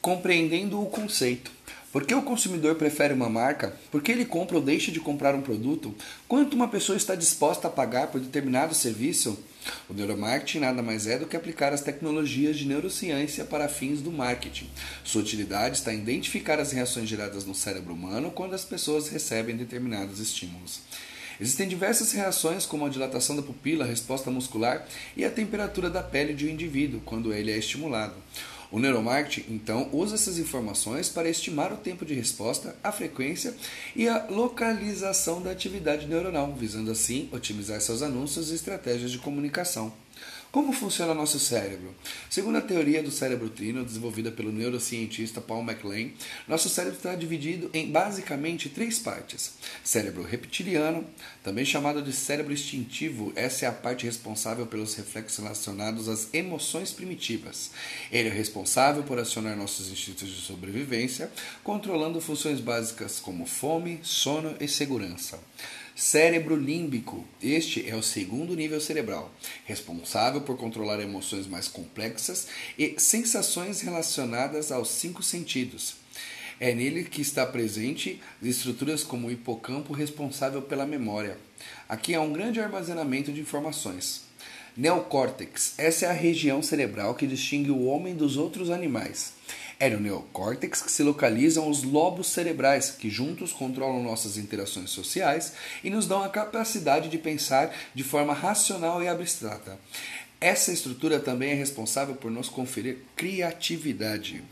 Compreendendo o conceito. Por que o consumidor prefere uma marca? Por que ele compra ou deixa de comprar um produto? Quanto uma pessoa está disposta a pagar por determinado serviço? O neuromarketing nada mais é do que aplicar as tecnologias de neurociência para fins do marketing. Sua utilidade está em identificar as reações geradas no cérebro humano quando as pessoas recebem determinados estímulos. Existem diversas reações, como a dilatação da pupila, a resposta muscular e a temperatura da pele de um indivíduo quando ele é estimulado. O neuromarketing, então, usa essas informações para estimar o tempo de resposta, a frequência e a localização da atividade neuronal, visando assim otimizar seus anúncios e estratégias de comunicação. Como funciona nosso cérebro? Segundo a teoria do cérebro trino, desenvolvida pelo neurocientista Paul MacLean, nosso cérebro está dividido em basicamente três partes: cérebro reptiliano, também chamado de cérebro instintivo, essa é a parte responsável pelos reflexos relacionados às emoções primitivas. Ele é responsável por acionar nossos instintos de sobrevivência, controlando funções básicas como fome, sono e segurança. Cérebro límbico. Este é o segundo nível cerebral, responsável por controlar emoções mais complexas e sensações relacionadas aos cinco sentidos. É nele que está presente estruturas como o hipocampo responsável pela memória. Aqui há um grande armazenamento de informações. Neocórtex. Essa é a região cerebral que distingue o homem dos outros animais. É no neocórtex que se localizam os lobos cerebrais, que juntos controlam nossas interações sociais e nos dão a capacidade de pensar de forma racional e abstrata. Essa estrutura também é responsável por nos conferir criatividade.